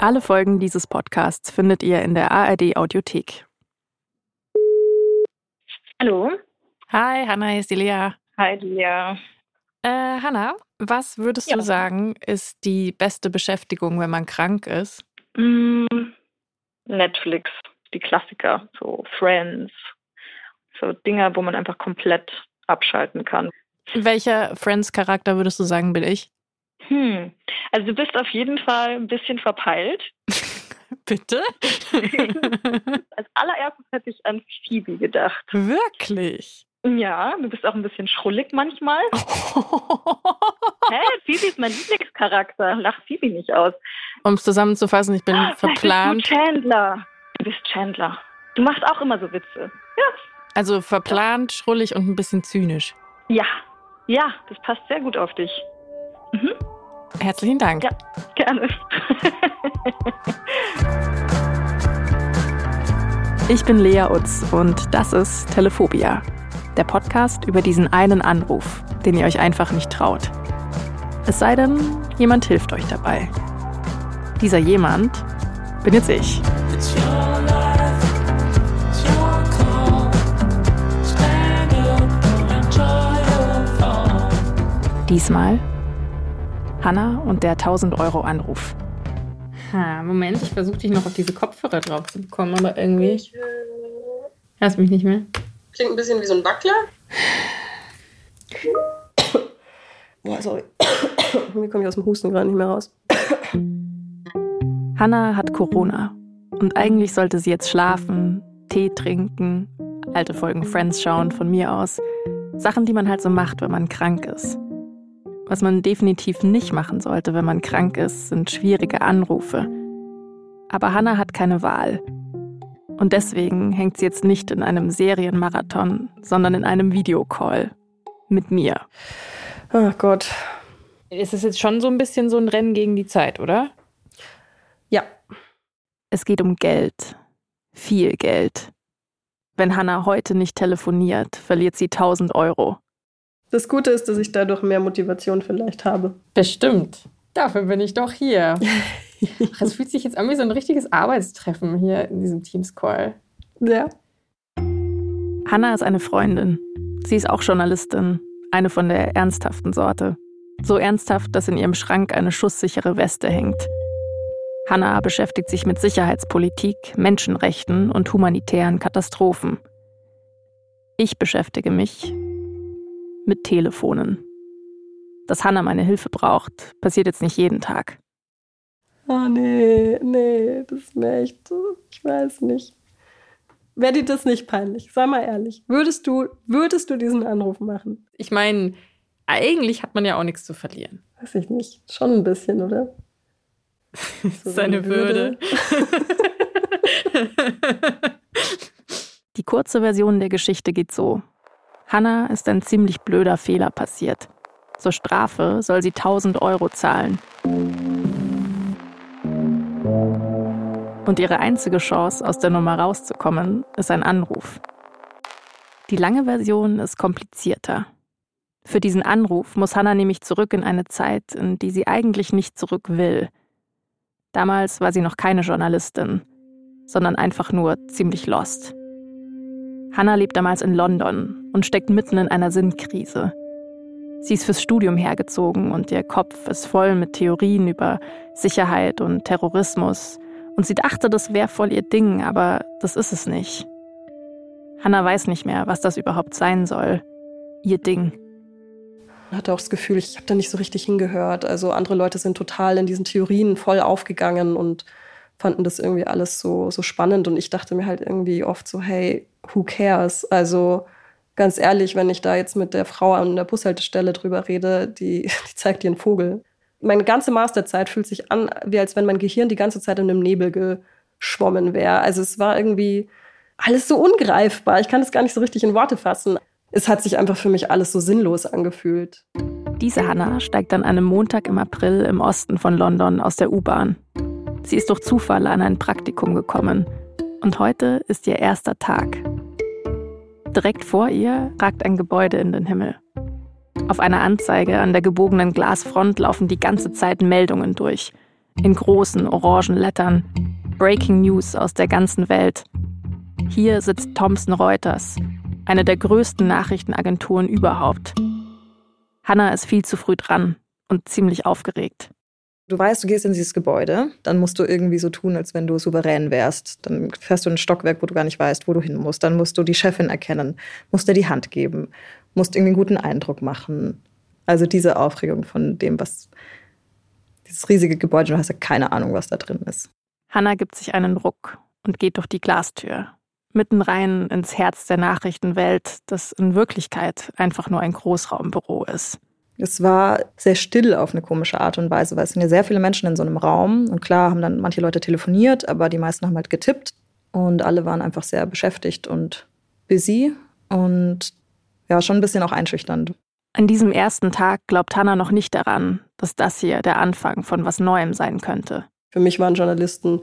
Alle Folgen dieses Podcasts findet ihr in der ARD Audiothek. Hallo. Hi, Hanna, hier ist die Lea. Hi, Lea. Äh, Hanna, was würdest Ja. du sagen, ist die beste Beschäftigung, wenn man krank ist? Mm, Netflix, die Klassiker, so Friends, so Dinger, wo man einfach komplett abschalten kann. Welcher Friends-Charakter würdest du sagen, bin ich? Hm. Also du bist auf jeden Fall ein bisschen verpeilt. Bitte? Als allererstes hätte ich an Phoebe gedacht. Wirklich? Ja, du bist auch ein bisschen schrullig manchmal. Hä? Phoebe ist mein Lieblingscharakter. Lach Phoebe nicht aus. Um es zusammenzufassen, ich bin Vielleicht verplant. Bist du Chandler. Du bist Chandler. Du machst auch immer so Witze. Ja. Also verplant, schrullig und ein bisschen zynisch. Ja. Ja, das passt sehr gut auf dich. Herzlichen Dank. Ja. Gerne. Ich bin Lea Utz und das ist Telephobia, der Podcast über diesen einen Anruf, den ihr euch einfach nicht traut. Es sei denn, jemand hilft euch dabei. Dieser jemand bin jetzt ich. Diesmal Hanna und der 1000-Euro-Anruf. Ha, Moment, ich versuche dich noch auf diese Kopfhörer drauf zu bekommen, aber irgendwie. Hörst mich nicht mehr? Klingt ein bisschen wie so ein Wackler. Boah, sorry. Mir komme ich aus dem Husten gerade nicht mehr raus. Hanna hat Corona und eigentlich sollte sie jetzt schlafen, Tee trinken, alte Folgen Friends schauen von mir aus. Sachen, die man halt so macht, wenn man krank ist. Was man definitiv nicht machen sollte, wenn man krank ist, sind schwierige Anrufe. Aber Hanna hat keine Wahl. Und deswegen hängt sie jetzt nicht in einem Serienmarathon, sondern in einem Videocall. Mit mir. Ach Gott. Es ist jetzt schon so ein bisschen so ein Rennen gegen die Zeit, oder? Ja. Es geht um Geld. Viel Geld. Wenn Hannah heute nicht telefoniert, verliert sie 1000 Euro. Das Gute ist, dass ich dadurch mehr Motivation vielleicht habe. Bestimmt. Dafür bin ich doch hier. Es fühlt sich jetzt an wie so ein richtiges Arbeitstreffen hier in diesem Teams-Call. Ja. Hannah ist eine Freundin. Sie ist auch Journalistin, eine von der ernsthaften Sorte. So ernsthaft, dass in ihrem Schrank eine schusssichere Weste hängt. Hannah beschäftigt sich mit Sicherheitspolitik, Menschenrechten und humanitären Katastrophen. Ich beschäftige mich mit Telefonen. Dass Hannah meine Hilfe braucht, passiert jetzt nicht jeden Tag. Ah, nee, nee, das ist mir echt, ich weiß nicht. Wäre dir das nicht peinlich? Sei mal ehrlich. Würdest du, würdest du diesen Anruf machen? Ich meine, eigentlich hat man ja auch nichts zu verlieren. Weiß ich nicht. Schon ein bisschen, oder? So Seine Würde. Die kurze Version der Geschichte geht so. Hannah ist ein ziemlich blöder Fehler passiert. Zur Strafe soll sie 1000 Euro zahlen. Und ihre einzige Chance, aus der Nummer rauszukommen, ist ein Anruf. Die lange Version ist komplizierter. Für diesen Anruf muss Hannah nämlich zurück in eine Zeit, in die sie eigentlich nicht zurück will. Damals war sie noch keine Journalistin, sondern einfach nur ziemlich lost. Hannah lebt damals in London und steckt mitten in einer Sinnkrise. Sie ist fürs Studium hergezogen und ihr Kopf ist voll mit Theorien über Sicherheit und Terrorismus. Und sie dachte, das wäre voll ihr Ding, aber das ist es nicht. Hannah weiß nicht mehr, was das überhaupt sein soll. Ihr Ding. hatte auch das Gefühl, ich habe da nicht so richtig hingehört. Also andere Leute sind total in diesen Theorien voll aufgegangen und fanden das irgendwie alles so, so spannend. Und ich dachte mir halt irgendwie oft so, hey, who cares? Also ganz ehrlich, wenn ich da jetzt mit der Frau an der Bushaltestelle drüber rede, die, die zeigt dir einen Vogel. Meine ganze Masterzeit fühlt sich an, wie als wenn mein Gehirn die ganze Zeit in einem Nebel geschwommen wäre. Also es war irgendwie alles so ungreifbar. Ich kann das gar nicht so richtig in Worte fassen. Es hat sich einfach für mich alles so sinnlos angefühlt. Diese Hannah steigt an einem Montag im April im Osten von London aus der U-Bahn. Sie ist durch Zufall an ein Praktikum gekommen. Und heute ist ihr erster Tag. Direkt vor ihr ragt ein Gebäude in den Himmel. Auf einer Anzeige an der gebogenen Glasfront laufen die ganze Zeit Meldungen durch. In großen orangen Lettern. Breaking News aus der ganzen Welt. Hier sitzt Thomson Reuters, eine der größten Nachrichtenagenturen überhaupt. Hannah ist viel zu früh dran und ziemlich aufgeregt. Du weißt, du gehst in dieses Gebäude, dann musst du irgendwie so tun, als wenn du souverän wärst. Dann fährst du in ein Stockwerk, wo du gar nicht weißt, wo du hin musst. Dann musst du die Chefin erkennen, musst dir die Hand geben, musst irgendwie einen guten Eindruck machen. Also diese Aufregung von dem, was dieses riesige Gebäude, du hast ja keine Ahnung, was da drin ist. Hannah gibt sich einen Ruck und geht durch die Glastür. Mitten rein ins Herz der Nachrichtenwelt, das in Wirklichkeit einfach nur ein Großraumbüro ist. Es war sehr still auf eine komische Art und Weise, weil es sind ja sehr viele Menschen in so einem Raum. Und klar haben dann manche Leute telefoniert, aber die meisten haben halt getippt. Und alle waren einfach sehr beschäftigt und busy. Und ja, schon ein bisschen auch einschüchternd. An diesem ersten Tag glaubt Hannah noch nicht daran, dass das hier der Anfang von was Neuem sein könnte. Für mich waren Journalisten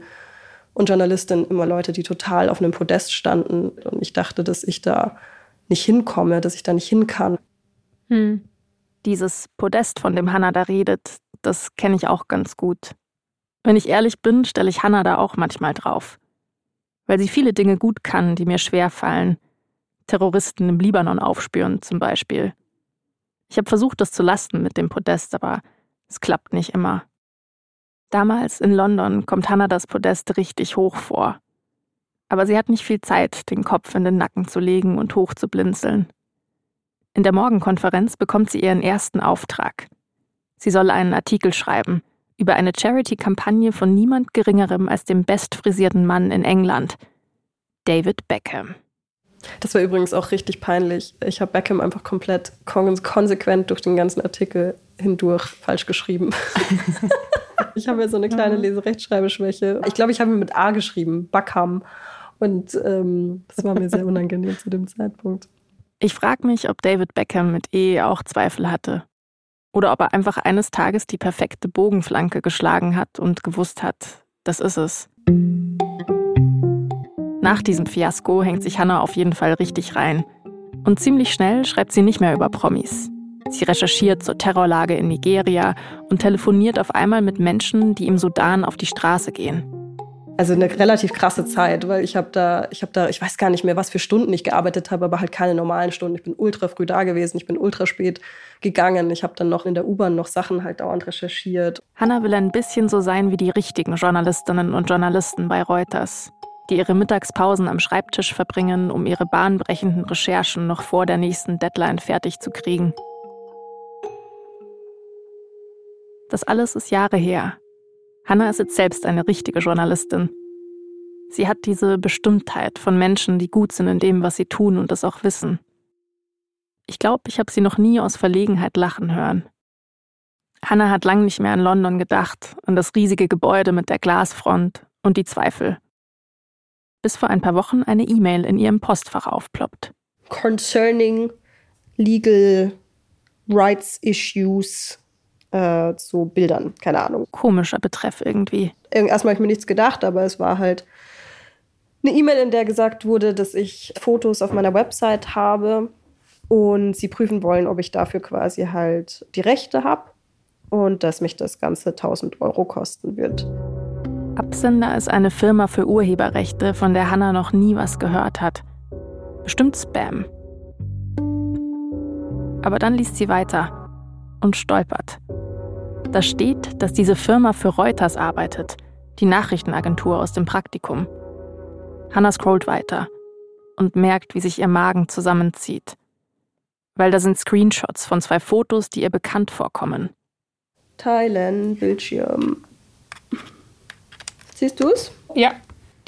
und Journalistinnen immer Leute, die total auf einem Podest standen. Und ich dachte, dass ich da nicht hinkomme, dass ich da nicht hin kann. Hm. Dieses Podest, von dem Hannah da redet, das kenne ich auch ganz gut. Wenn ich ehrlich bin, stelle ich Hannah da auch manchmal drauf. Weil sie viele Dinge gut kann, die mir schwer fallen. Terroristen im Libanon aufspüren zum Beispiel. Ich habe versucht, das zu lasten mit dem Podest, aber es klappt nicht immer. Damals in London kommt Hannah das Podest richtig hoch vor. Aber sie hat nicht viel Zeit, den Kopf in den Nacken zu legen und hoch zu blinzeln. In der Morgenkonferenz bekommt sie ihren ersten Auftrag. Sie soll einen Artikel schreiben über eine Charity-Kampagne von niemand Geringerem als dem bestfrisierten Mann in England, David Beckham. Das war übrigens auch richtig peinlich. Ich habe Beckham einfach komplett kon konsequent durch den ganzen Artikel hindurch falsch geschrieben. ich habe ja so eine kleine Leserechtschreibeschwäche. Ich glaube, ich habe ihn mit A geschrieben, Beckham. Und ähm, das war mir sehr unangenehm zu dem Zeitpunkt. Ich frage mich, ob David Beckham mit E auch Zweifel hatte. Oder ob er einfach eines Tages die perfekte Bogenflanke geschlagen hat und gewusst hat, das ist es. Nach diesem Fiasko hängt sich Hannah auf jeden Fall richtig rein. Und ziemlich schnell schreibt sie nicht mehr über Promis. Sie recherchiert zur Terrorlage in Nigeria und telefoniert auf einmal mit Menschen, die im Sudan auf die Straße gehen. Also eine relativ krasse Zeit, weil ich habe da, ich habe da, ich weiß gar nicht mehr, was für Stunden ich gearbeitet habe, aber halt keine normalen Stunden. Ich bin ultra früh da gewesen, ich bin ultra spät gegangen. Ich habe dann noch in der U-Bahn noch Sachen halt dauernd recherchiert. Hannah will ein bisschen so sein wie die richtigen Journalistinnen und Journalisten bei Reuters, die ihre Mittagspausen am Schreibtisch verbringen, um ihre bahnbrechenden Recherchen noch vor der nächsten Deadline fertig zu kriegen. Das alles ist Jahre her. Hannah ist jetzt selbst eine richtige Journalistin. Sie hat diese Bestimmtheit von Menschen, die gut sind in dem, was sie tun und es auch wissen. Ich glaube, ich habe sie noch nie aus Verlegenheit lachen hören. Hannah hat lang nicht mehr an London gedacht, an das riesige Gebäude mit der Glasfront und die Zweifel. Bis vor ein paar Wochen eine E-Mail in ihrem Postfach aufploppt. Concerning legal rights issues äh, zu Bildern, keine Ahnung. Komischer Betreff irgendwie. Erstmal habe ich mir nichts gedacht, aber es war halt eine E-Mail, in der gesagt wurde, dass ich Fotos auf meiner Website habe und sie prüfen wollen, ob ich dafür quasi halt die Rechte habe und dass mich das Ganze 1000 Euro kosten wird. Absender ist eine Firma für Urheberrechte, von der Hannah noch nie was gehört hat. Bestimmt Spam. Aber dann liest sie weiter und stolpert. Da steht, dass diese Firma für Reuters arbeitet, die Nachrichtenagentur aus dem Praktikum. Hannah scrollt weiter und merkt, wie sich ihr Magen zusammenzieht. Weil da sind Screenshots von zwei Fotos, die ihr bekannt vorkommen. Teilen, Bildschirm. Siehst du es? Ja.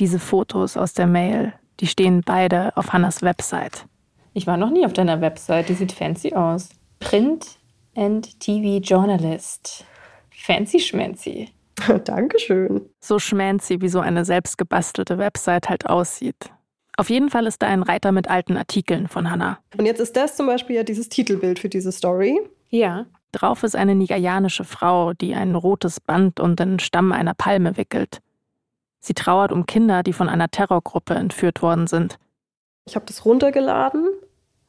Diese Fotos aus der Mail, die stehen beide auf Hannas Website. Ich war noch nie auf deiner Website. Die sieht fancy aus. Print and TV Journalist. Fancy schmancy. Dankeschön. So schmancy, wie so eine selbstgebastelte Website halt aussieht. Auf jeden Fall ist da ein Reiter mit alten Artikeln von Hannah. Und jetzt ist das zum Beispiel ja dieses Titelbild für diese Story. Ja. Drauf ist eine nigerianische Frau, die ein rotes Band um den Stamm einer Palme wickelt. Sie trauert um Kinder, die von einer Terrorgruppe entführt worden sind. Ich habe das runtergeladen,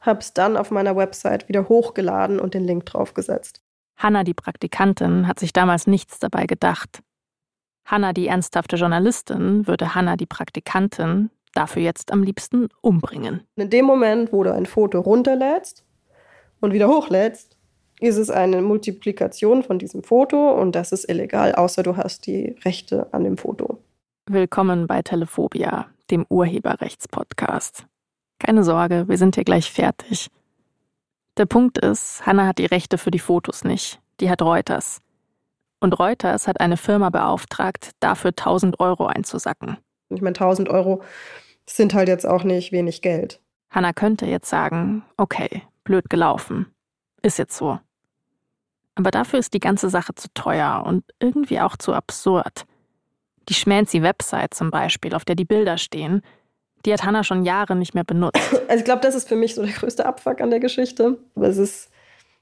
habe es dann auf meiner Website wieder hochgeladen und den Link draufgesetzt. Hannah, die Praktikantin, hat sich damals nichts dabei gedacht. Hannah, die ernsthafte Journalistin, würde Hannah, die Praktikantin, dafür jetzt am liebsten umbringen. In dem Moment, wo du ein Foto runterlädst und wieder hochlädst, ist es eine Multiplikation von diesem Foto und das ist illegal, außer du hast die Rechte an dem Foto. Willkommen bei Telephobia, dem Urheberrechtspodcast. Keine Sorge, wir sind hier gleich fertig. Der Punkt ist, Hannah hat die Rechte für die Fotos nicht. Die hat Reuters. Und Reuters hat eine Firma beauftragt, dafür 1000 Euro einzusacken. Ich meine, 1000 Euro sind halt jetzt auch nicht wenig Geld. Hannah könnte jetzt sagen, okay, blöd gelaufen. Ist jetzt so. Aber dafür ist die ganze Sache zu teuer und irgendwie auch zu absurd. Die schmancy Website zum Beispiel, auf der die Bilder stehen, die hat Hannah schon Jahre nicht mehr benutzt. Also ich glaube, das ist für mich so der größte Abfuck an der Geschichte. Aber es ist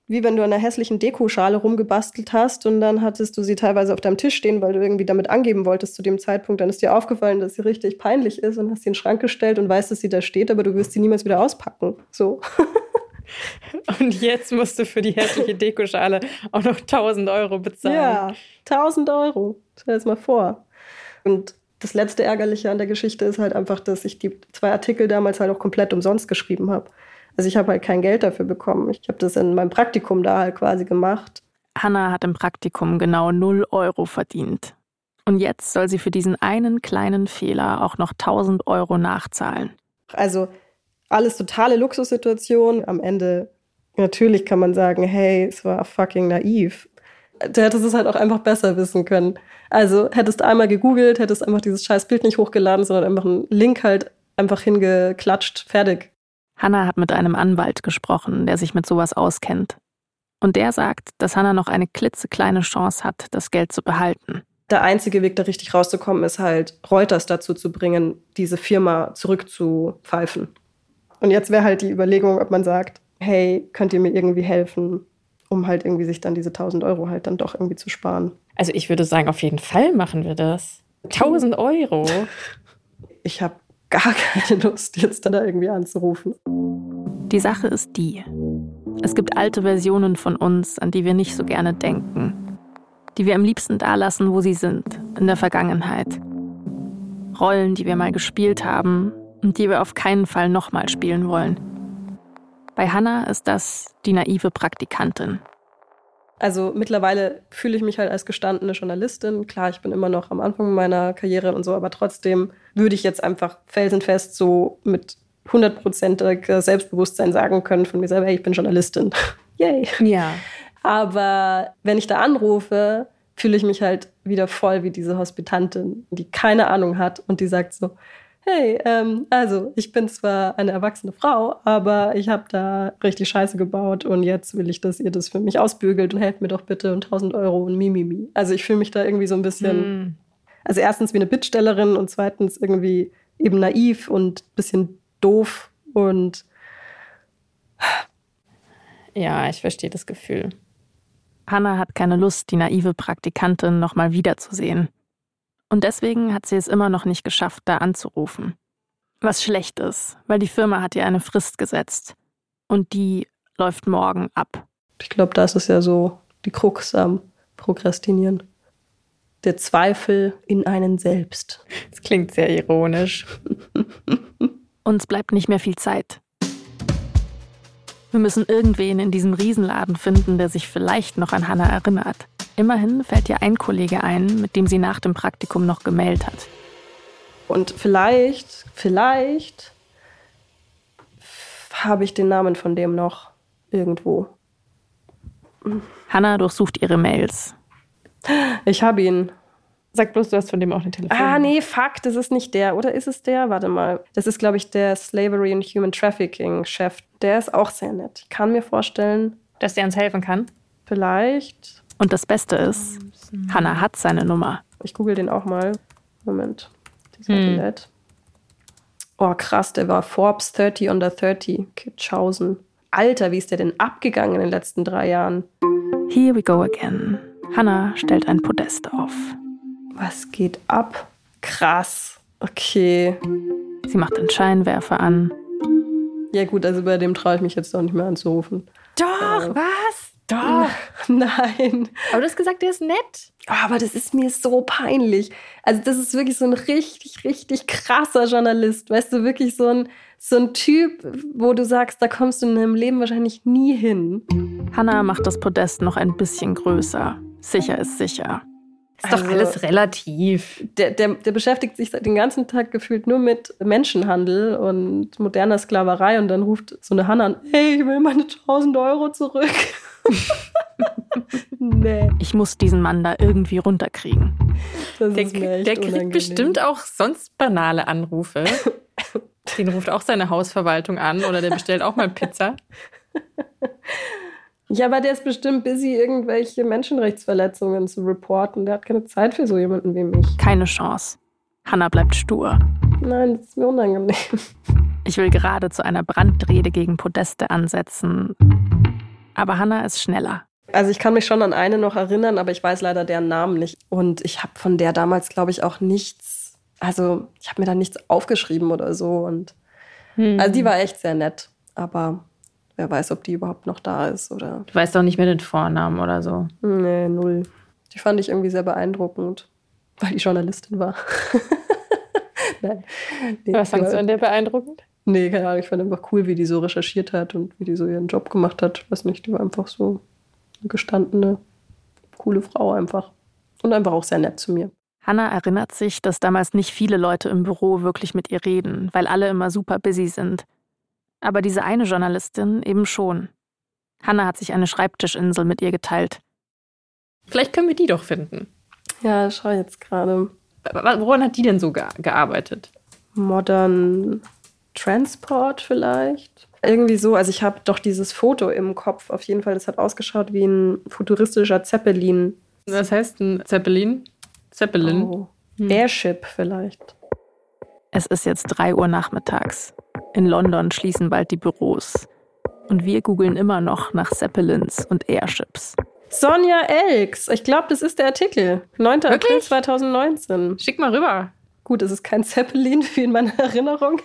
wie wenn du an einer hässlichen Dekoschale rumgebastelt hast und dann hattest du sie teilweise auf deinem Tisch stehen, weil du irgendwie damit angeben wolltest zu dem Zeitpunkt. Dann ist dir aufgefallen, dass sie richtig peinlich ist und hast sie in den Schrank gestellt und weißt, dass sie da steht, aber du wirst sie niemals wieder auspacken. So. Und jetzt musst du für die hässliche Dekoschale auch noch 1000 Euro bezahlen. Ja, 1000 Euro. Stell dir das mal vor. Und das letzte Ärgerliche an der Geschichte ist halt einfach, dass ich die zwei Artikel damals halt auch komplett umsonst geschrieben habe. Also ich habe halt kein Geld dafür bekommen. Ich habe das in meinem Praktikum da halt quasi gemacht. Hannah hat im Praktikum genau 0 Euro verdient. Und jetzt soll sie für diesen einen kleinen Fehler auch noch 1000 Euro nachzahlen. Also alles totale Luxussituation. Am Ende, natürlich kann man sagen, hey, es war fucking naiv. Du hättest es halt auch einfach besser wissen können. Also hättest einmal gegoogelt, hättest einfach dieses scheiß Bild nicht hochgeladen, sondern einfach einen Link halt einfach hingeklatscht, fertig. Hannah hat mit einem Anwalt gesprochen, der sich mit sowas auskennt. Und der sagt, dass Hannah noch eine klitzekleine Chance hat, das Geld zu behalten. Der einzige Weg, da richtig rauszukommen, ist halt, Reuters dazu zu bringen, diese Firma zurückzupfeifen. Und jetzt wäre halt die Überlegung, ob man sagt, hey, könnt ihr mir irgendwie helfen, um halt irgendwie sich dann diese 1000 Euro halt dann doch irgendwie zu sparen. Also ich würde sagen, auf jeden Fall machen wir das. 1000 Euro. Ich habe gar keine Lust, jetzt dann da irgendwie anzurufen. Die Sache ist die. Es gibt alte Versionen von uns, an die wir nicht so gerne denken. Die wir am liebsten da lassen, wo sie sind, in der Vergangenheit. Rollen, die wir mal gespielt haben und die wir auf keinen Fall nochmal spielen wollen. Bei Hannah ist das die naive Praktikantin. Also mittlerweile fühle ich mich halt als gestandene Journalistin. Klar, ich bin immer noch am Anfang meiner Karriere und so, aber trotzdem würde ich jetzt einfach felsenfest so mit hundertprozentiger Selbstbewusstsein sagen können von mir selber, hey, ich bin Journalistin. Yay. Ja. Aber wenn ich da anrufe, fühle ich mich halt wieder voll wie diese Hospitantin, die keine Ahnung hat und die sagt so, hey, ähm, also ich bin zwar eine erwachsene Frau, aber ich habe da richtig Scheiße gebaut und jetzt will ich, dass ihr das für mich ausbügelt und helft mir doch bitte und 1000 Euro und Mimimi. Also ich fühle mich da irgendwie so ein bisschen, Hm. also erstens wie eine Bittstellerin und zweitens irgendwie eben naiv und ein bisschen doof und Ja, ich verstehe das Gefühl. Hannah hat keine Lust, die naive Praktikantin nochmal wiederzusehen. Und deswegen hat sie es immer noch nicht geschafft, da anzurufen. Was schlecht ist, weil die Firma hat ihr eine Frist gesetzt. Und die läuft morgen ab. ich glaube, das ist ja so die Krux am Prokrastinieren. Der Zweifel in einen selbst. Das klingt sehr ironisch. Uns bleibt nicht mehr viel Zeit. Wir müssen irgendwen in diesem Riesenladen finden, der sich vielleicht noch an Hannah erinnert. Immerhin fällt ihr ein Kollege ein, mit dem sie nach dem Praktikum noch gemailt hat. Und vielleicht, vielleicht habe ich den Namen von dem noch irgendwo. Hannah durchsucht ihre Mails. Ich habe ihn. Sag bloß, du hast von dem auch eine Telefon. Ah, nee, fuck, das ist nicht der. Oder ist es der? Warte mal. Das ist, glaube ich, der Slavery and Human Trafficking-Chef. Der ist auch sehr nett. Ich kann mir vorstellen, Dass der uns helfen kann. vielleicht. Und das Beste ist, Hannah hat seine Nummer. Ich google den auch mal. Moment. Die ist Hm. nett. Oh, krass, der war Forbes 30 under 30. Kitschhausen. Alter, wie ist der denn abgegangen in den letzten drei Jahren? Here we go again. Hannah stellt ein Podest auf. Was geht ab? Krass. Okay. Sie macht den Scheinwerfer an. Ja, gut, also bei dem traue ich mich jetzt auch nicht mehr anzurufen. Doch, Äh. was? Doch. Nein. Aber du hast gesagt, der ist nett. Aber das ist mir so peinlich. Also, das ist wirklich so ein richtig, richtig krasser Journalist. Weißt du, wirklich so ein, so ein Typ, wo du sagst, da kommst du in deinem Leben wahrscheinlich nie hin. Hannah macht das Podest noch ein bisschen größer. Sicher ist sicher. Ist doch Also- alles relativ. Der, der, der beschäftigt sich den ganzen Tag gefühlt nur mit Menschenhandel und moderner Sklaverei und dann ruft so eine Hanna an, hey, ich will meine 1000 Euro zurück. Nee, Ich muss diesen Mann da irgendwie runterkriegen. das Der, ist mir kriegt- echt der kriegt unangenehm. bestimmt auch sonst banale Anrufe. Den ruft auch seine Hausverwaltung an oder der bestellt auch mal Pizza. Ja, aber der ist bestimmt busy, irgendwelche Menschenrechtsverletzungen zu reporten. Der hat keine Zeit für so jemanden wie mich. Keine Chance. Hannah bleibt stur. Nein, das ist mir unangenehm. Ich will gerade zu einer Brandrede gegen Podeste ansetzen. Aber Hannah ist schneller. Also ich kann mich schon an eine noch erinnern, aber ich weiß leider deren Namen nicht. Und ich habe von der damals, glaube ich, auch nichts, also ich habe mir da nichts aufgeschrieben oder so. Und also die war echt sehr nett, aber wer weiß, ob die überhaupt noch da ist oder. Du weißt doch nicht mehr den Vornamen oder so. Nee, null. Die fand ich irgendwie sehr beeindruckend, weil die Journalistin war. Nein. Nee, Was fandst du an der beeindruckend? Nee, keine Ahnung, ich fand einfach cool, wie die so recherchiert hat und wie die so ihren Job gemacht hat. Weiß nicht, die war einfach so eine gestandene, coole Frau einfach. Und einfach auch sehr nett zu mir. Hannah erinnert sich, dass damals nicht viele Leute im Büro wirklich mit ihr reden, weil alle immer super busy sind. Aber diese eine Journalistin eben schon. Hannah hat sich eine Schreibtischinsel mit ihr geteilt. Vielleicht können wir die doch finden. Ja, schau jetzt gerade. Woran hat die denn so ge gearbeitet? Modern Transport vielleicht. Irgendwie so, also ich habe doch dieses Foto im Kopf. Auf jeden Fall, das hat ausgeschaut wie ein futuristischer Zeppelin. Was heißt ein Zeppelin? Zeppelin. Oh. Hm. Airship vielleicht. Es ist jetzt 3 Uhr nachmittags. In London schließen bald die Büros. Und wir googeln immer noch nach Zeppelins und Airships. Sonja Elks. Ich glaube, das ist der Artikel. 9. April Wirklich? 2019. Schick mal rüber. Gut, es ist kein Zeppelin wie in meiner Erinnerung.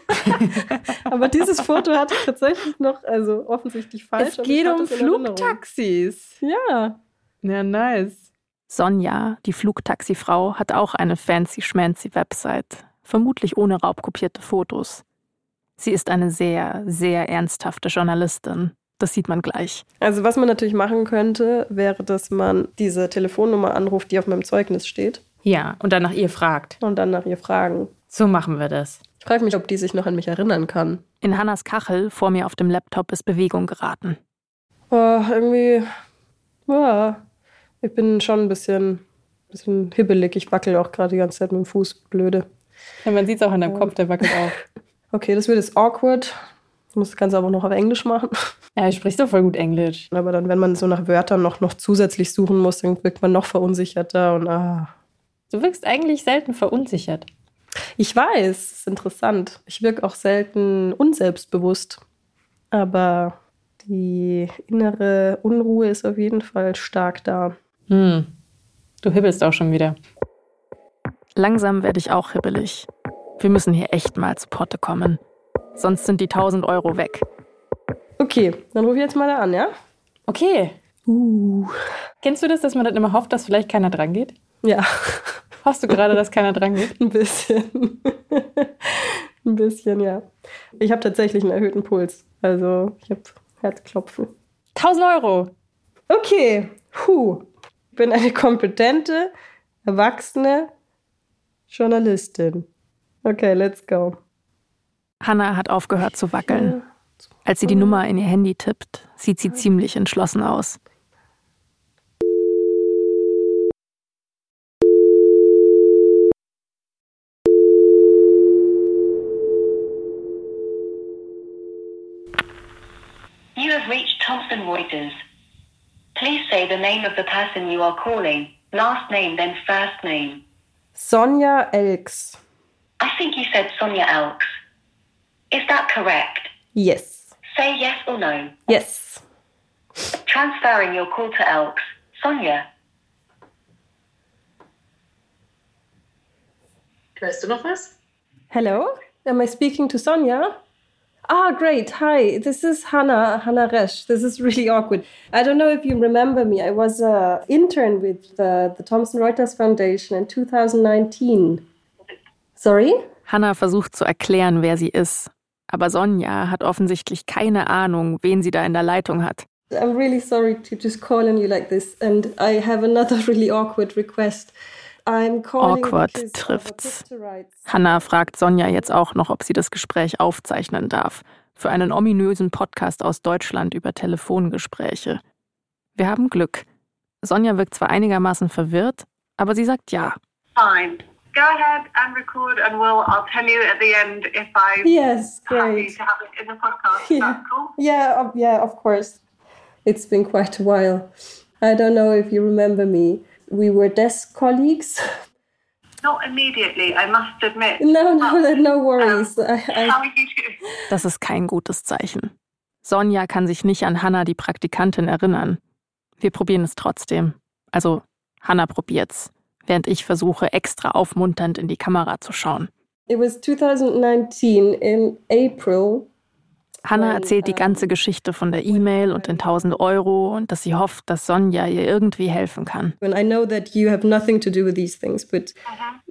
Aber dieses Foto hatte ich tatsächlich noch, also offensichtlich falsch. es geht um. Flugtaxis. Ja. Ja, nice. Sonja, die Flugtaxifrau, hat auch eine fancy-schmancy Website. Vermutlich ohne raubkopierte Fotos. Sie ist eine sehr, sehr ernsthafte Journalistin. Das sieht man gleich. Also was man natürlich machen könnte, wäre, dass man diese Telefonnummer anruft, die auf meinem Zeugnis steht Ja, und dann nach ihr fragt. und dann nach ihr fragen. So machen wir das. Ich frage mich, ob die sich noch an mich erinnern kann. In Hannas Kachel vor mir auf dem Laptop ist Bewegung geraten. Oh, irgendwie, ja, ich bin schon ein bisschen, bisschen hibbelig. Ich wackel auch gerade die ganze Zeit mit dem Fuß. Blöde. Ja, man sieht es auch an deinem Kopf, der wackelt auch. Okay, das wird jetzt awkward. Ich muss das Ganze aber noch auf Englisch machen. Ja, du sprichst doch voll gut Englisch. Aber dann, wenn man so nach Wörtern noch, noch zusätzlich suchen muss, dann wirkt man noch verunsicherter und ah. Du wirkst eigentlich selten verunsichert. Ich weiß, es ist interessant. Ich wirke auch selten unselbstbewusst. Aber die innere Unruhe ist auf jeden Fall stark da. Hm. Du hibbelst auch schon wieder. Langsam werde ich auch hibbelig. Wir müssen hier echt mal zu Potte kommen. Sonst sind die 1000 Euro weg. Okay, dann rufe ich jetzt mal da an, ja? Okay. Uh. Kennst du das, dass man dann immer hofft, dass vielleicht keiner dran geht? Ja, Hoffst du gerade, dass keiner dran geht? ein bisschen. ein bisschen, ja. Ich habe tatsächlich einen erhöhten Puls. Also, ich habe Herzklopfen. 1000 Euro. Okay, puh. Ich bin eine kompetente, erwachsene Journalistin. Okay, let's go. Hannah hat aufgehört zu wackeln. Als sie die Nummer in ihr Handy tippt, sieht sie ziemlich entschlossen aus. You have reached Thomson Reuters. Please say the name of the person you are calling. Last name, then first name. Sonia Elks. I think you said Sonia Elks. Is that correct? Yes. Say yes or no. Yes. Transferring your call to Elks. Sonia. Hörst du noch was? Hello? Am I speaking to Sonja? Ah, great. Hi, this is Hannah, Hannah Resch. This is really awkward. I don't know if you remember me. I was an intern with the, the Thomson Reuters Foundation in 2019. Sorry? Hannah versucht zu erklären, wer sie ist. Aber Sonja hat offensichtlich keine Ahnung, wen sie da in der Leitung hat. I'm really sorry to just call on you like this. And I have another really awkward request. I'm calling Awkward trifft's. Hannah fragt Sonja jetzt auch noch, ob sie das Gespräch aufzeichnen darf. Für einen ominösen Podcast aus Deutschland über Telefongespräche. Wir haben Glück. Sonja wirkt zwar einigermaßen verwirrt, aber sie sagt ja. Fine. Go ahead and record, and we'll. I'll tell you at the end if I'm Yes, happy great. to have it in the podcast. Yeah. cool? Yeah, of- yeah, of course. It's been quite a while. I don't know if you remember me. We were desk colleagues. Not immediately, I must admit. No, no, no worries. I, I, How are you doing? Das ist kein gutes Zeichen. Sonja kann sich nicht an Hannah, die Praktikantin, erinnern. Wir probieren es trotzdem. Also, Hannah probiert's, während ich versuche, extra aufmunternd in die Kamera zu schauen. it was 2019 in April. Hannah erzählt die ähm, ganze Geschichte von der E-Mail und den 1000 Euro und dass sie hofft, dass Sonja ihr irgendwie helfen kann. Uh-huh.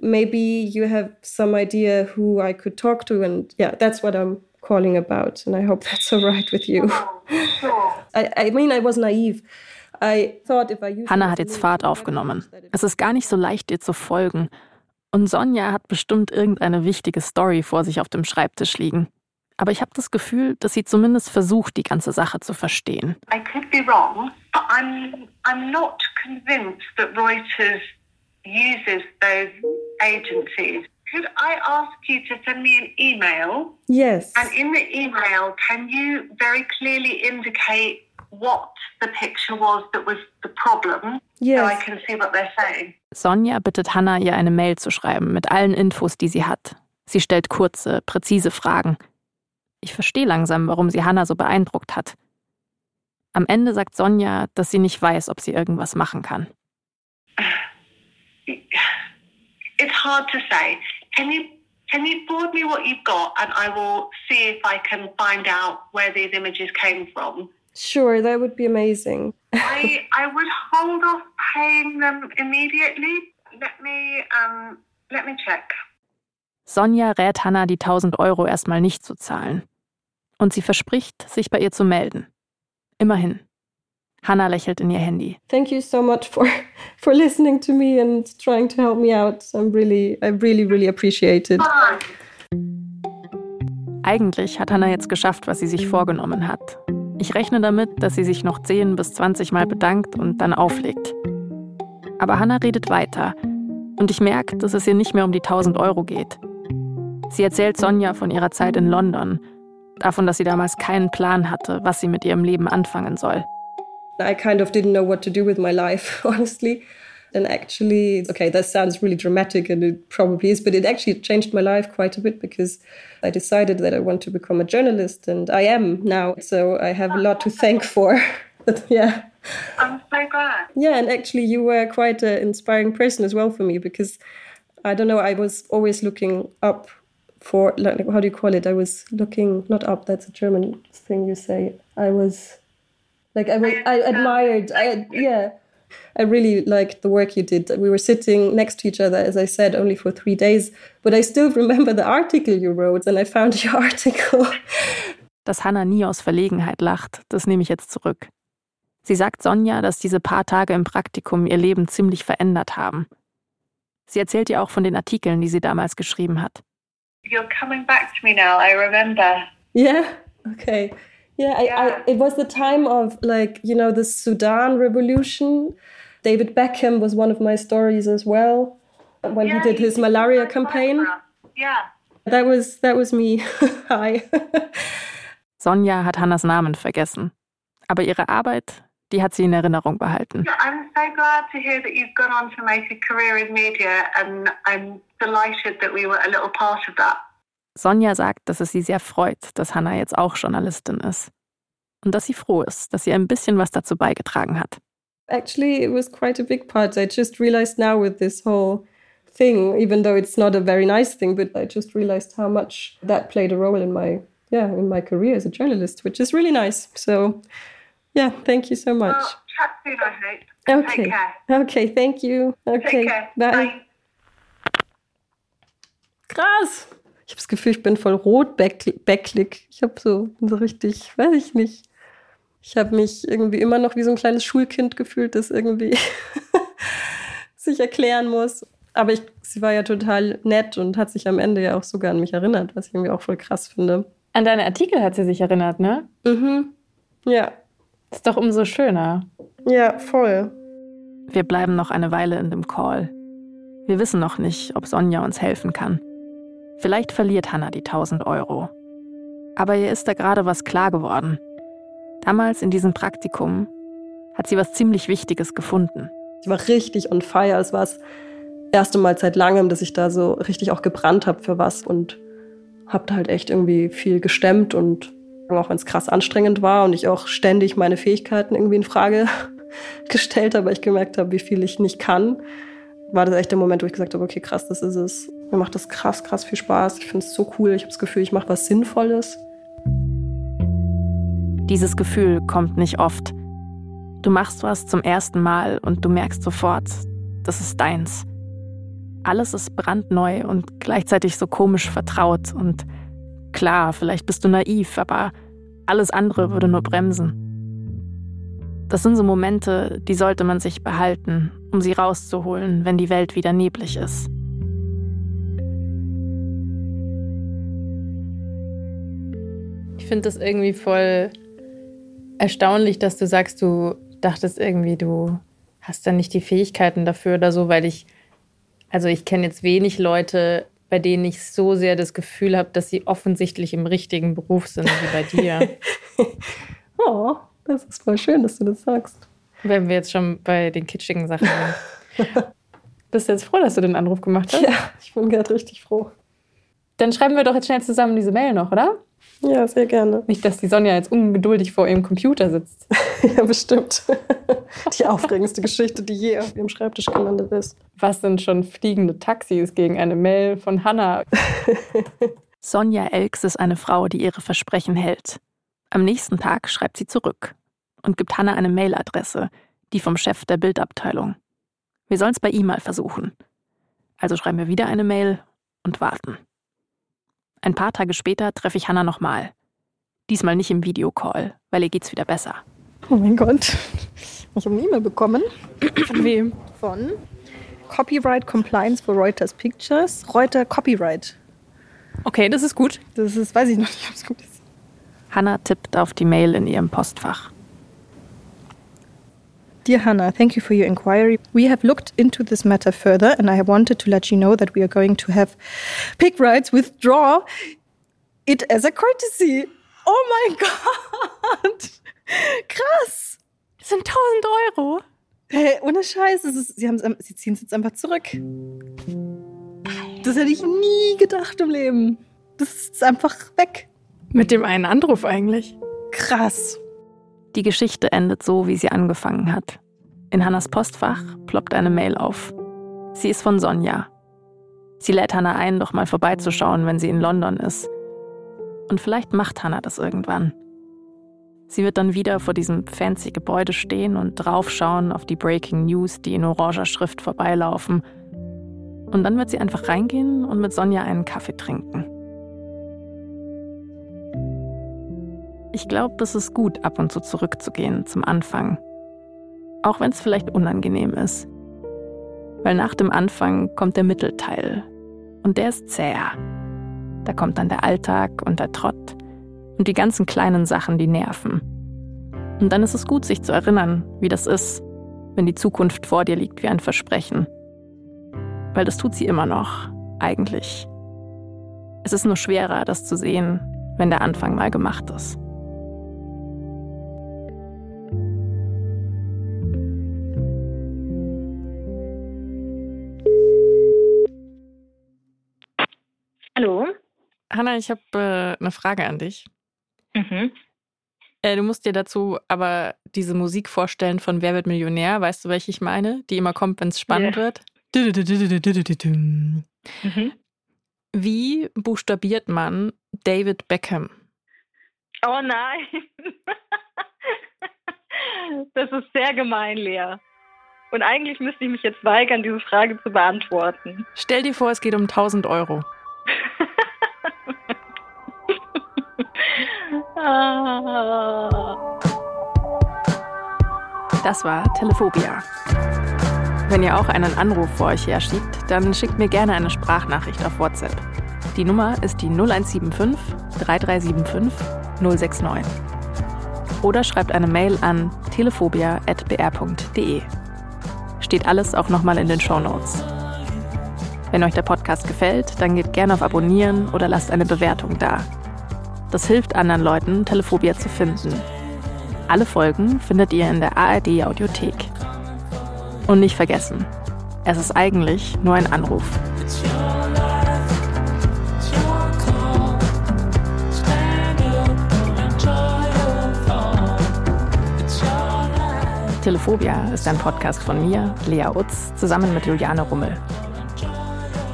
maybe you have some idea who I could talk to. And yeah, that's what I'm calling about. And I hope that's all right with you. I, I mean, I was naive. I thought if I used Hannah hat jetzt Fahrt aufgenommen. Es ist gar nicht so leicht, ihr zu folgen. Und Sonja hat bestimmt irgendeine wichtige Story vor sich auf dem Schreibtisch liegen. Aber ich habe das Gefühl, dass sie zumindest versucht, die ganze Sache zu verstehen. I could be wrong, but I'm I'm not convinced that Reuters uses those agencies. Could I ask you to send me an email? Yes. And in the email, can you very clearly indicate what the picture was that was the problem? So I Yes. can see what they're saying. Sonja bittet Hannah, ihr eine Mail zu schreiben mit allen Infos, die sie hat. Sie stellt kurze, präzise Fragen. Ich verstehe langsam, warum sie Hannah so beeindruckt hat. Am Ende sagt Sonja, dass sie nicht weiß, ob sie irgendwas machen kann. It's hard to say. Can you can you forward me what you've got, and I will see if I can find out where these images came from. Sure, that would be amazing. I I would hold off paying them immediately. Let me um let me check. Sonja rät Hannah, die 1000 Euro erstmal nicht zu zahlen. Und sie verspricht, sich bei ihr zu melden. Immerhin. Hannah lächelt in ihr Handy. Thank you so much for for listening to me and trying to help me out. I'm really, I really, really appreciate it. Eigentlich hat Hannah jetzt geschafft, was sie sich vorgenommen hat. Ich rechne damit, dass sie sich noch 10 bis 20 Mal bedankt und dann auflegt. Aber Hannah redet weiter. Und ich merke, dass es ihr nicht mehr um die 1000 Euro geht. Sie erzählt Sonja von ihrer Zeit in London. Davon, dass sie damals keinen Plan hatte, was sie mit ihrem Leben anfangen soll. I kind of didn't know what to do with my life, honestly. And actually, okay, that sounds really dramatic and it probably is, but it actually changed my life quite a bit because I decided that I want to become a journalist and I am now. So I have a lot to thank for. but yeah. I'm so glad. Yeah, and actually, you were quite an inspiring person as well for me because I don't know, I was always looking up for, like, how do you call it? I was looking, not up, that's a German thing you say. I was, like, I, was, I admired, I, yeah. I really liked the work you did. We were sitting next to each other, as I said, only for three days. But I still remember the article you wrote, and I found your article. Dass Hannah nie aus Verlegenheit lacht, das nehme ich jetzt zurück. Sie sagt Sonja, dass diese paar Tage im Praktikum ihr Leben ziemlich verändert haben. Sie erzählt ihr auch von den Artikeln, die sie damals geschrieben hat. You're coming back to me now. I remember. Yeah. Okay. Yeah, I, Yeah. I, it was the time of like you know the Sudan revolution. David Beckham was one of my stories as well when Yeah, he did his malaria campaign. Yeah. That was that was me. Hi. Sonja hat Hannas Namen vergessen. Aber ihre Arbeit, die hat sie in Erinnerung behalten. I'm so glad to hear that you've gone on to make a career in media, and I'm delighted that we were a little part of that. Sonja sagt, dass es sie sehr freut, dass Hannah jetzt auch Journalistin ist. Und dass sie froh ist, dass sie ein bisschen was dazu beigetragen hat. Actually, it was quite a big part. I just realized now with this whole thing, even though it's not a very nice thing, but I just realized how much that played a role in my yeah, in my career as a journalist, which is really nice. So, yeah, thank you so much. Well, chat soon, I hope. Okay. Take care. Okay, thank you. Okay, Take care. bye. Bye. Krass. Ich habe das Gefühl, ich bin voll rot back backlick. Ich habe so, so richtig, weiß ich nicht. Ich habe mich irgendwie immer noch wie so ein kleines Schulkind gefühlt, das irgendwie sich erklären muss. Aber ich, sie war ja total nett und hat sich am Ende ja auch sogar an mich erinnert, was ich irgendwie auch voll krass finde. An deine Artikel hat sie sich erinnert, ne? Mhm. Ja, Ist doch umso schöner. ja, voll. Wir bleiben noch eine Weile in dem Call. Wir wissen noch nicht, ob Sonja uns helfen kann. Vielleicht verliert Hannah die 1000 Euro. Aber ihr ist da gerade was klar geworden. Damals in diesem Praktikum hat sie was ziemlich Wichtiges gefunden. Ich war richtig on fire. Es war das erste Mal seit langem, dass ich da so richtig auch gebrannt habe für was und habe da halt echt irgendwie viel gestemmt und auch wenn es krass anstrengend war und ich auch ständig meine Fähigkeiten irgendwie in Frage gestellt habe, weil ich gemerkt habe, wie viel ich nicht kann, war das echt der Moment, wo ich gesagt habe, okay, krass, das ist es. Mir macht das krass, krass viel Spaß. Ich finde es so cool. Ich habe das Gefühl, ich mache was Sinnvolles. Dieses Gefühl kommt nicht oft. Du machst was zum ersten Mal und du merkst sofort, das ist deins. Alles ist brandneu und gleichzeitig so komisch vertraut. Und klar, vielleicht bist du naiv, aber alles andere würde nur bremsen. Das sind so Momente, die sollte man sich behalten, um sie rauszuholen, wenn die Welt wieder neblig ist. Ich finde das irgendwie voll erstaunlich, dass du sagst, du dachtest irgendwie, du hast dann nicht die Fähigkeiten dafür oder so, weil ich, also ich kenne jetzt wenig Leute, bei denen ich so sehr das Gefühl habe, dass sie offensichtlich im richtigen Beruf sind, wie bei dir. Oh, das ist voll schön, dass du das sagst. Wenn wir jetzt schon bei den kitschigen Sachen sind. Bist du jetzt froh, dass du den Anruf gemacht hast? Ja, ich bin gerade richtig froh. Dann schreiben wir doch jetzt schnell zusammen diese Mail noch, oder? Ja, sehr gerne. Nicht, dass die Sonja jetzt ungeduldig vor ihrem Computer sitzt. Ja, bestimmt. Die aufregendste Geschichte, die je auf ihrem Schreibtisch gelandet ist. Was sind schon fliegende Taxis gegen eine Mail von Hannah? Sonja Elks ist eine Frau, die ihre Versprechen hält. Am nächsten Tag schreibt sie zurück und gibt Hannah eine Mailadresse, die vom Chef der Bildabteilung. Wir sollen es bei ihm mal versuchen. Also schreiben wir wieder eine Mail und warten. Ein paar Tage später treffe ich Hannah nochmal. Diesmal nicht im Videocall, weil ihr geht's wieder besser. Oh mein Gott. Ich habe eine E-Mail bekommen. Von wem? Von Copyright Compliance for Reuters Pictures. Reuter Copyright. Okay, das ist gut. Das ist, weiß ich noch nicht, ob es gut ist. Hannah tippt auf die Mail in ihrem Postfach. Dear Hannah, thank you for your inquiry. We have looked into this matter further, and I wanted to let you know that we are going to have pig rights withdraw it as a courtesy. Oh mein Gott! Krass! Das sind 1000 Euro. Hey, ohne Scheiß, ist, sie, sie ziehen es jetzt einfach zurück. Das hätte ich nie gedacht im Leben. Das ist einfach weg. Mit dem einen Anruf eigentlich. Krass. Die Geschichte endet so, wie sie angefangen hat. In Hannas Postfach ploppt eine Mail auf. Sie ist von Sonja. Sie lädt Hannah ein, doch mal vorbeizuschauen, wenn sie in London ist. Und vielleicht macht Hannah das irgendwann. Sie wird dann wieder vor diesem fancy Gebäude stehen und draufschauen auf die Breaking News, die in oranger Schrift vorbeilaufen. Und dann wird sie einfach reingehen und mit Sonja einen Kaffee trinken. Ich glaube, es ist gut, ab und zu zurückzugehen zum Anfang. Auch wenn es vielleicht unangenehm ist. Weil nach dem Anfang kommt der Mittelteil. Und der ist zäher. Da kommt dann der Alltag und der Trott und die ganzen kleinen Sachen, die nerven. Und dann ist es gut, sich zu erinnern, wie das ist, wenn die Zukunft vor dir liegt wie ein Versprechen. Weil das tut sie immer noch, eigentlich. Es ist nur schwerer, das zu sehen, wenn der Anfang mal gemacht ist. Hanna, ich habe äh, eine Frage an dich. Mhm. Äh, du musst dir dazu aber diese Musik vorstellen von Wer wird Millionär? Weißt du, welche ich meine? Die immer kommt, wenn es spannend Ja. wird. Mhm. Wie buchstabiert man David Beckham? Oh nein. Das ist sehr gemein, Lea. Und eigentlich müsste ich mich jetzt weigern, diese Frage zu beantworten. Stell dir vor, es geht um 1000 Euro. Das war Telephobia. Wenn ihr auch einen Anruf vor euch herschiebt, dann schickt mir gerne eine Sprachnachricht auf WhatsApp. Die Nummer ist die 0175 3375 069. Oder schreibt eine Mail an telephobia.br.de. Steht alles auch nochmal in den Shownotes. Wenn euch der Podcast gefällt, dann gebt gerne auf Abonnieren oder lasst eine Bewertung da. Das hilft anderen Leuten, Telephobia zu finden. Alle Folgen findet ihr in der ARD Audiothek. Und nicht vergessen, es ist eigentlich nur ein Anruf. Telephobia ist ein Podcast von mir, Lea Utz, zusammen mit Juliane Rummel.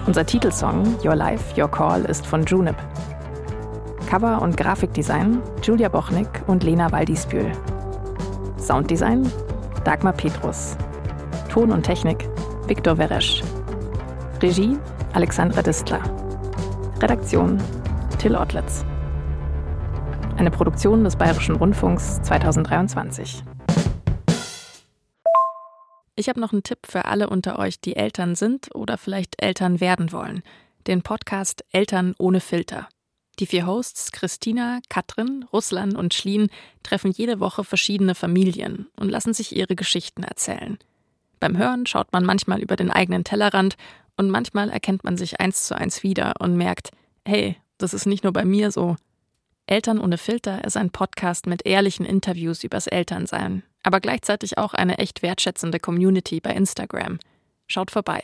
Unser Titelsong Your Life, Your Call ist von Junip. Cover und Grafikdesign Julia Bochnik und Lena Waldisbühl. Sounddesign Dagmar Petrus. Ton und Technik Viktor Weresch. Regie Alexandra Distler. Redaktion Till Ottlitz. Eine Produktion des Bayerischen Rundfunks 2023. Ich habe noch einen Tipp für alle unter euch, die Eltern sind oder vielleicht Eltern werden wollen. Den Podcast Eltern ohne Filter. Die vier Hosts Christina, Katrin, Ruslan und Schlien treffen jede Woche verschiedene Familien und lassen sich ihre Geschichten erzählen. Beim Hören schaut man manchmal über den eigenen Tellerrand und manchmal erkennt man sich eins zu eins wieder und merkt, hey, das ist nicht nur bei mir so. Eltern ohne Filter ist ein Podcast mit ehrlichen Interviews übers Elternsein, aber gleichzeitig auch eine echt wertschätzende Community bei Instagram. Schaut vorbei.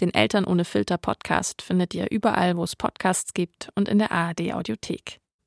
Den Eltern ohne Filter Podcast findet ihr überall, wo es Podcasts gibt und in der ARD Audiothek.